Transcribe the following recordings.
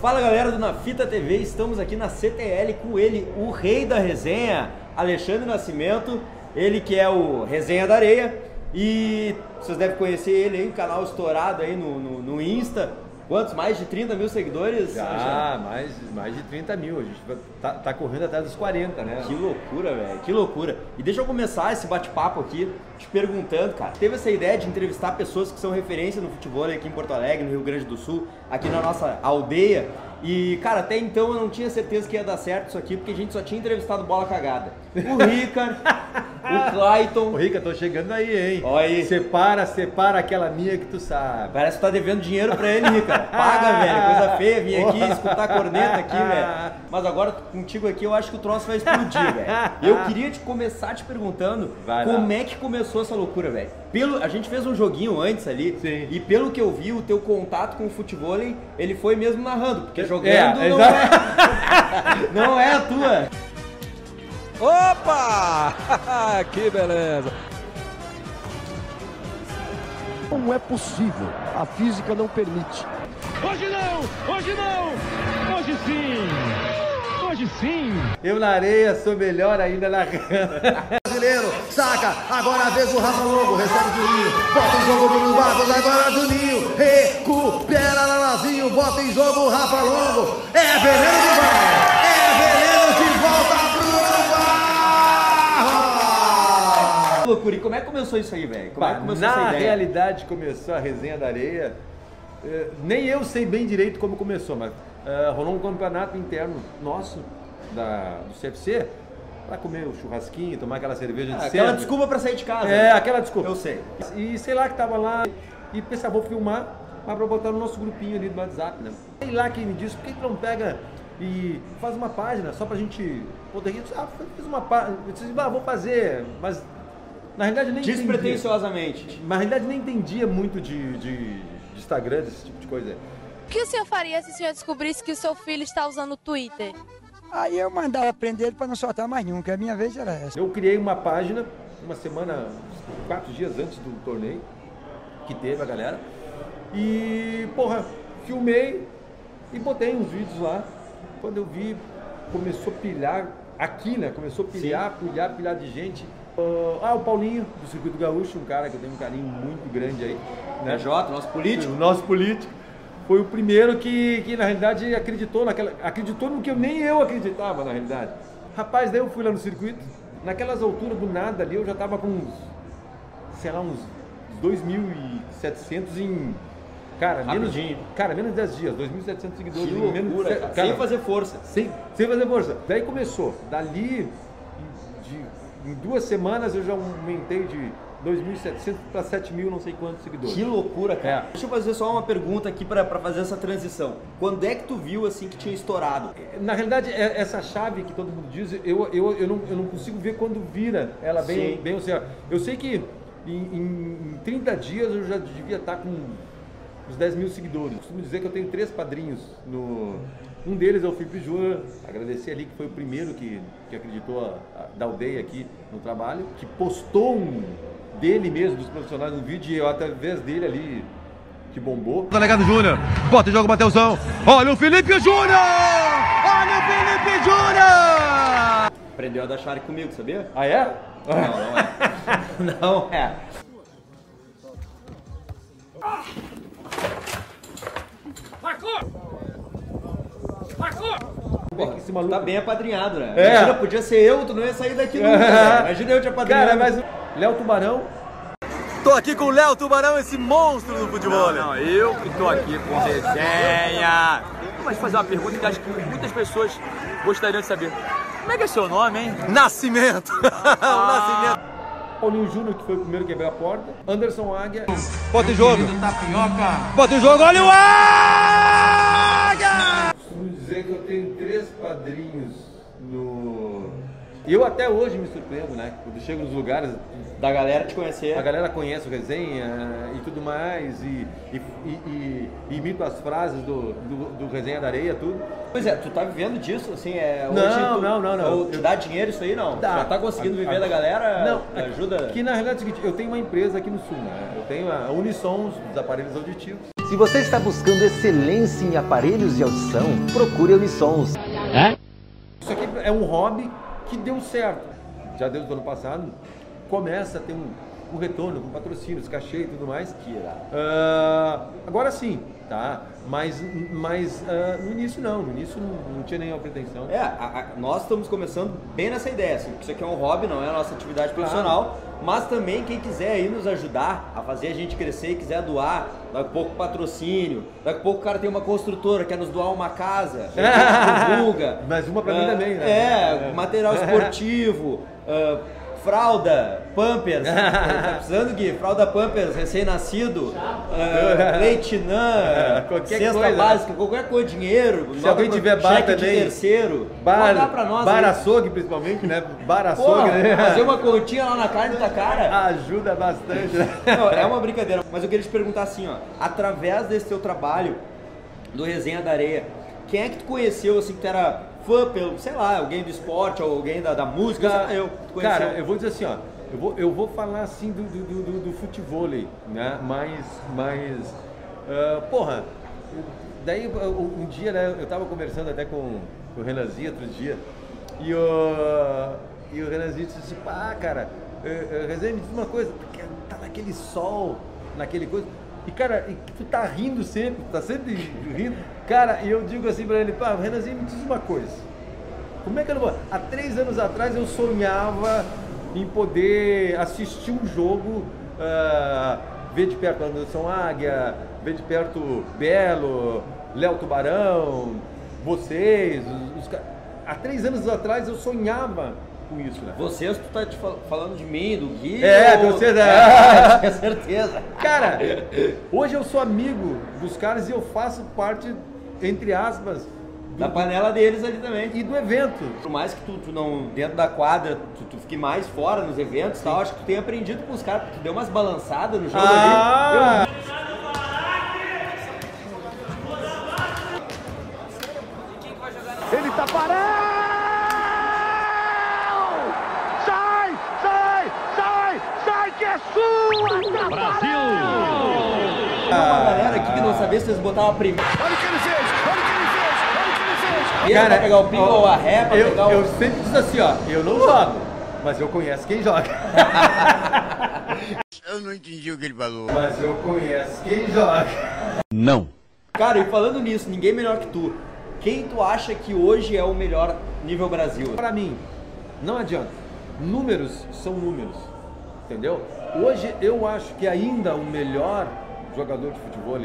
Fala galera do Na Fita TV, estamos aqui na CTL com ele, o rei da resenha, Alexandre Nascimento, ele que é o Resenha da Areia e vocês devem conhecer ele aí, um canal estourado aí no, no, no Insta, Quantos? Mais de 30 mil seguidores? Já, mais, mais de 30 mil. A gente tá, tá correndo atrás dos 40, né? Que loucura, velho. Que loucura. E deixa eu começar esse bate-papo aqui te perguntando, cara. Teve essa ideia de entrevistar pessoas que são referência no futebol aqui em Porto Alegre, no Rio Grande do Sul, aqui na nossa aldeia. E, cara, até então eu não tinha certeza que ia dar certo isso aqui, porque a gente só tinha entrevistado bola cagada. O Ricard, o Clayton. Ô, Rica, tô chegando aí, hein? Olha aí. Separa, separa aquela minha que tu sabe. Parece que tá devendo dinheiro pra ele, Ricard. Paga, velho. Coisa feia vir aqui escutar corneta aqui, velho. Mas agora contigo aqui eu acho que o troço vai explodir, velho. Eu queria te começar te perguntando como é que começou essa loucura, velho. Pelo, a gente fez um joguinho antes ali, Sim. e pelo que eu vi, o teu contato com o futebol, ele foi mesmo narrando, porque jogando É, não, é, não é a tua. Opa! que beleza! Não é possível. A física não permite. Hoje não! Hoje não! Hoje sim! Hoje sim! Eu na areia sou melhor ainda na brasileiro, saca, agora a vez o Rafa Longo, recebe Juninho, bota em jogo Bruno Barros, agora Juninho, recupera Lalazinho, bota em jogo o Rafa Longo, é veneno loucura. E como é que começou isso aí, velho? Como é que começou na realidade começou a resenha da areia. eh, nem eu sei bem direito como começou, mas eh, rolou um campeonato interno nosso da, do CFC para comer o churrasquinho, tomar aquela cerveja de Ah, sempre. aquela desculpa pra sair de casa. É, né? aquela desculpa. Eu sei. E sei lá que tava lá e pensei, ah, vou filmar, mas pra botar no nosso grupinho ali do WhatsApp, né? Sei lá quem me disse, por que que não pega e faz uma página só pra gente poder? Ah, fiz uma página, eu disse, ah, vou fazer, mas na realidade nem entendia. Despretensiosamente. Na realidade nem entendia muito de, de, de Instagram, desse tipo de coisa. O que o senhor faria se o senhor descobrisse que o seu filho está usando o Twitter? Aí eu mandava prender ele para não soltar mais nunca. A minha vez era essa. Eu criei uma página uma semana, quatro dias antes do torneio, que teve a galera. E, porra, filmei e botei uns vídeos lá. Quando eu vi, começou a pilhar, aqui, né? Começou a pilhar, pilhar, pilhar de gente. Ah, o Paulinho, do Circuito Gaúcho, um cara que eu tenho um carinho muito grande aí. Né? PJ, nosso político. O nosso político foi o primeiro que, que na realidade acreditou naquela, acreditou no que eu, nem eu acreditava na realidade. Rapaz, daí eu fui lá no circuito, naquelas alturas do nada ali eu já tava com uns, sei lá, uns 2.700 em cara, menos, cara, menos de 10 dias, 2.700 seguidores Que em menos loucura, se- cara. Sem fazer força. sem, sem fazer força. Daí começou. Dali, de- em duas semanas eu já aumentei de 2.700 para 7.000 não sei quantos seguidores. Que loucura, cara. É. Deixa eu fazer só uma pergunta aqui pra fazer essa transição. Quando é que tu viu assim que tinha estourado? Na realidade, é- essa chave que todo mundo diz, eu, eu, eu, não, eu não consigo ver quando vira ela bem, Sim. bem assim, ó. Eu sei que em, em, em 30 dias eu já devia estar com uns 10 mil seguidores. Costumo dizer que eu tenho três padrinhos. No, um deles é o Felipe Júnior, agradecer ali que foi o primeiro que, que acreditou a- a- da aldeia aqui no trabalho, que postou um dele mesmo, dos profissionais no vídeo, e eu através dele ali que bombou. Delegado Júnior, bota em jogo Mateusão, olha o Felipe Júnior! Olha o Felipe Júnior! Aprendeu a dar chare comigo, sabia? Ah, é? Não, não é. não é. É que esse maluco... Tá bem apadrinhado, né? É. Imagina, podia ser eu, tu não ia sair daqui nunca. Imagina eu te apadrinhando. Cara, mas Léo Tubarão. Tô aqui com o Léo Tubarão, esse monstro do futebol. Não, não, eu que tô aqui com resenha. Mas fazer uma pergunta que acho que muitas pessoas gostariam de saber. Como é que é seu nome, hein? Nascimento. o Nascimento. Paulinho Júnior, que foi o primeiro a quebrar a porta. Anderson Águia. Bota em jogo! Bota em jogo, olha o Águia! Tenho três padrinhos no. Eu até hoje me surpreendo, né? Quando chego nos lugares, Da galera te conhecer. a galera conhece o resenha e tudo mais, e, e, e- e imito as frases do, do, do resenha da areia, tudo. Pois é, tu tá vivendo disso, assim, é... Não, hoje tu- não, não, não. ou Te dá dinheiro isso aí, não? Dá. Já tá conseguindo viver da galera? Não, Ajuda? Que na realidade é o seguinte, eu tenho uma empresa aqui no sul, né? Eu tenho a Unisons, dos aparelhos auditivos. Se você está buscando excelência em aparelhos de audição, procure a Unissons. Isso aqui é um hobby que deu certo. Já deu do ano passado. Começa a ter um, um retorno com patrocínios, cachê e tudo mais. Que. Ah, agora sim, tá? Mas, mas ah, no início não. No início não, não tinha nenhuma pretensão. É, a- a- nós estamos começando bem nessa ideia, assim, isso aqui é um hobby, não é a nossa atividade profissional, mas também quem quiser aí nos ajudar a fazer a gente crescer e quiser doar, daqui a pouco patrocínio, daqui a pouco o cara tem uma construtora, quer nos doar uma casa, divulga. Mas uma pra mim Ah, também, né? É, material esportivo, ah, fralda, pampers, tá precisando, Gui? Fralda pampers, recém-nascido, ah, leite nã, Qualquer cesta coisa. básica, qualquer coisa, dinheiro. Se alguém tiver bar também, terceiro, bar, pra nós bar aí. açougue principalmente, né? Bar açougue, né? fazer uma continha lá na carne da cara. Ajuda bastante, né? Não, é uma brincadeira. Mas eu queria te perguntar assim, ó. Através desse teu trabalho do Resenha da Areia, quem é que tu conheceu, assim, que tu era fã pelo, sei lá, alguém do esporte ou alguém da, da música, eu. Cara, eu vou dizer assim, ó. Eu vou, eu vou falar assim do, do, do, do, futevôlei, né? Mas, mas ah, porra, daí um um dia, né, eu tava conversando até com, com o Renanzinho outro dia, e o, e o Renanzinho disse assim, pá, cara, eh, eh, Resenha, me diz uma coisa, porque tá naquele sol, naquele coisa, e cara, e tu tá rindo sempre, tá sempre rindo, cara, e eu digo assim pra ele, pá, Renanzinho, me diz uma coisa, como é que eu não vou? Há três anos atrás eu sonhava em poder assistir um jogo, ah, ver de perto Anderson Águia, ver de perto Belo, Léo Tubarão, vocês. Os, os Há três anos atrás eu sonhava com isso, né? Vocês, tu tá te fal- falando de mim, do Gui? É, ou- tenho certeza. É, certeza. Cara, hoje eu sou amigo dos caras e eu faço parte, entre aspas, Da panela deles ali também. e do evento. Por mais que tu, tu não, dentro da quadra, tu, tu fique mais fora nos eventos e tal, acho que tu tem aprendido com os caras, porque tu deu umas balançadas no jogo Ah! ali. Ele se eles botavam a primeira. Olha o que ele fez! Olha o que ele fez! Olha o que ele fez! Cara, pra pegar o pingo ou a ré, pra eu, pegar o. eu sempre disse assim, ó, eu não jogo, mas eu conheço quem joga. Eu não entendi o que ele falou. Mas eu conheço quem joga. Não. Cara, e falando nisso, ninguém melhor que tu. Quem tu acha que hoje é o melhor nível Brasil? Para mim, não adianta. Números são números, entendeu? Hoje eu acho que ainda o melhor jogador de futebol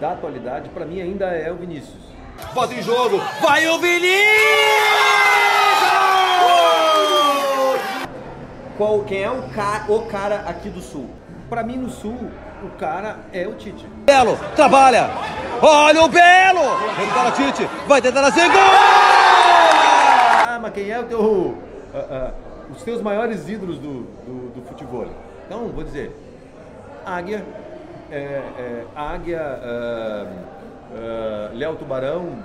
da atualidade, para mim ainda é o Vinícius. Bota em jogo. Vai o Vinícius! Qual, quem é o cara, o cara aqui do Sul? Para mim no Sul, o cara é o Tite. Belo, trabalha. Olha o Belo. Recupera Tite. Vai tentar fazer gol. Ah, mas quem é o teu, ah, ah, os teus maiores ídolos do, do, do futebol? Então, vou dizer, Águia, é, é, Águia, ah, ah, Léo Tubarão,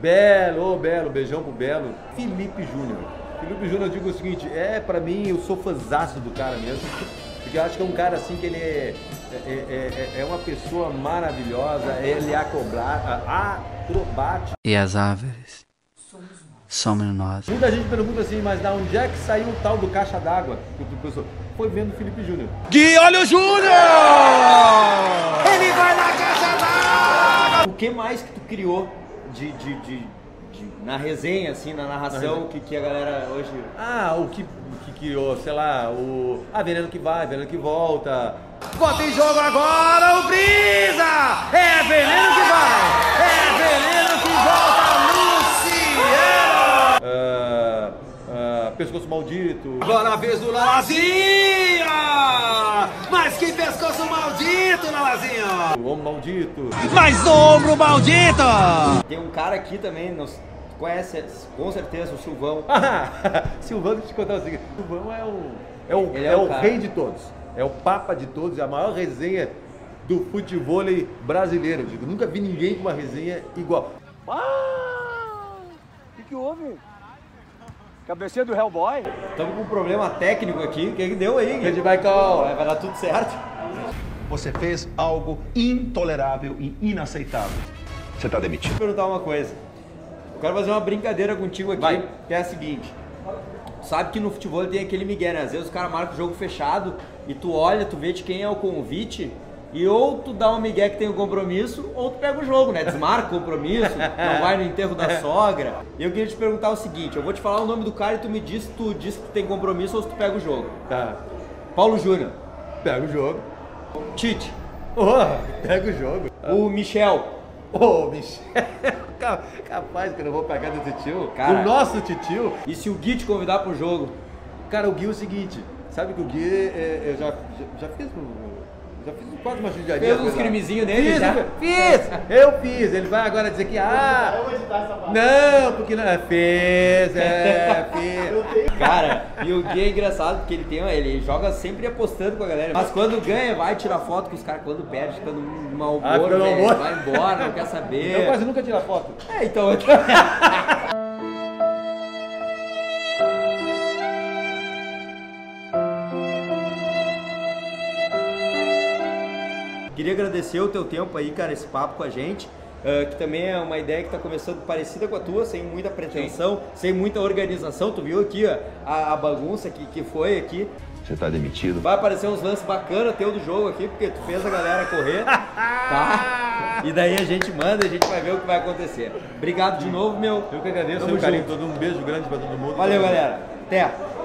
Belo, ô Belo, beijão pro Belo, Felipe Júnior. Felipe Júnior, eu digo o seguinte, é pra mim, eu sou fãzaço do cara mesmo, porque eu acho que é um cara assim que ele é, é, é, é- é uma pessoa maravilhosa, ele é acrobático. E as árvores somos nós. Muita gente pergunta assim, mas da onde é que saiu o tal do caixa d'água? Foi vendo o Felipe Júnior. Gui, olha o Júnior. Ele vai na caixa d'água. O que mais que tu criou de, de, de- de- na resenha, assim, na narração, que, que a galera hoje. Ah, o que, o que criou, sei lá, o. Ah, veneno que vai, veneno que volta. Bota em jogo agora o Brisa. É veneno que vai. É veneno que volta, pescoço maldito. Agora a vez do Lalazinho. Mas que pescoço maldito, Lalazinho. O homem maldito. Mais ombro maldito. Tem um cara aqui também, nos, conhece com certeza o Silvão. Ah, Silvano, deixa eu te contar o seguinte: Silvão é o, é o, Ele é é o rei de todos. É o papa de todos, é a maior resenha do futebol brasileiro. Eu digo, nunca vi ninguém com uma resenha igual. O que, que houve? Cabeceira do Hellboy? Estamos com um problema técnico aqui. O que, que deu aí? Rede Michael. Vai, vai dar tudo certo. você fez algo intolerável e inaceitável. Você está demitido. Vou perguntar uma coisa. Eu quero fazer uma brincadeira contigo aqui, Vai. que é a seguinte. Sabe que no futebol tem aquele migué, né? Às vezes os caras marcam o jogo fechado e tu olha, tu vê de quem é o convite e ou tu dá um migué que tem o compromisso ou tu pega o jogo, né? Desmarca o compromisso, não vai no enterro da sogra. E eu queria te perguntar o seguinte, eu vou te falar o nome do cara e tu me diz se tu diz que tem compromisso ou se tu pega o jogo. Tá. Paulo Júnior, Pega o jogo. Tite, Oh, pega o jogo. o Michel, Ô, Michel. Ca- Capaz que eu não vou pegar desse tio. Cara. O nosso titio. e se o Gui te convidar pro jogo? Cara, o Gui é o seguinte. Sabe que o Gui, é, eu já, já, já fiz um- Já fiz quase uma judiaria. Fez uns crimezinhos nele Fiz, já? Fiz! Eu fiz! Ele vai agora dizer que, ah... Não, porque não... Fez, é, fez. Cara, e o Gui é engraçado porque ele tem, ele joga sempre apostando com a galera. Mas quando ganha, vai tirar foto com os caras. Quando perde, fica no mau Ah, humor, humor. vai embora, não quer saber. Eu quase nunca tiro a foto. É, então. agradecer o teu tempo aí, cara, esse papo com a gente. ah, que também é uma ideia que está começando parecida com a tua, sem muita pretensão, sem muita organização. Tu viu aqui ó, a, a bagunça que, que foi aqui. Você está demitido. Vai aparecer uns lances bacanas teu do jogo aqui, porque tu fez a galera correr, tá? E daí a gente manda e a gente vai ver o que vai acontecer. Obrigado de novo, meu. Eu que agradeço Tamo carinho junto. todo. Um beijo grande pra todo mundo. Valeu, galera. Até.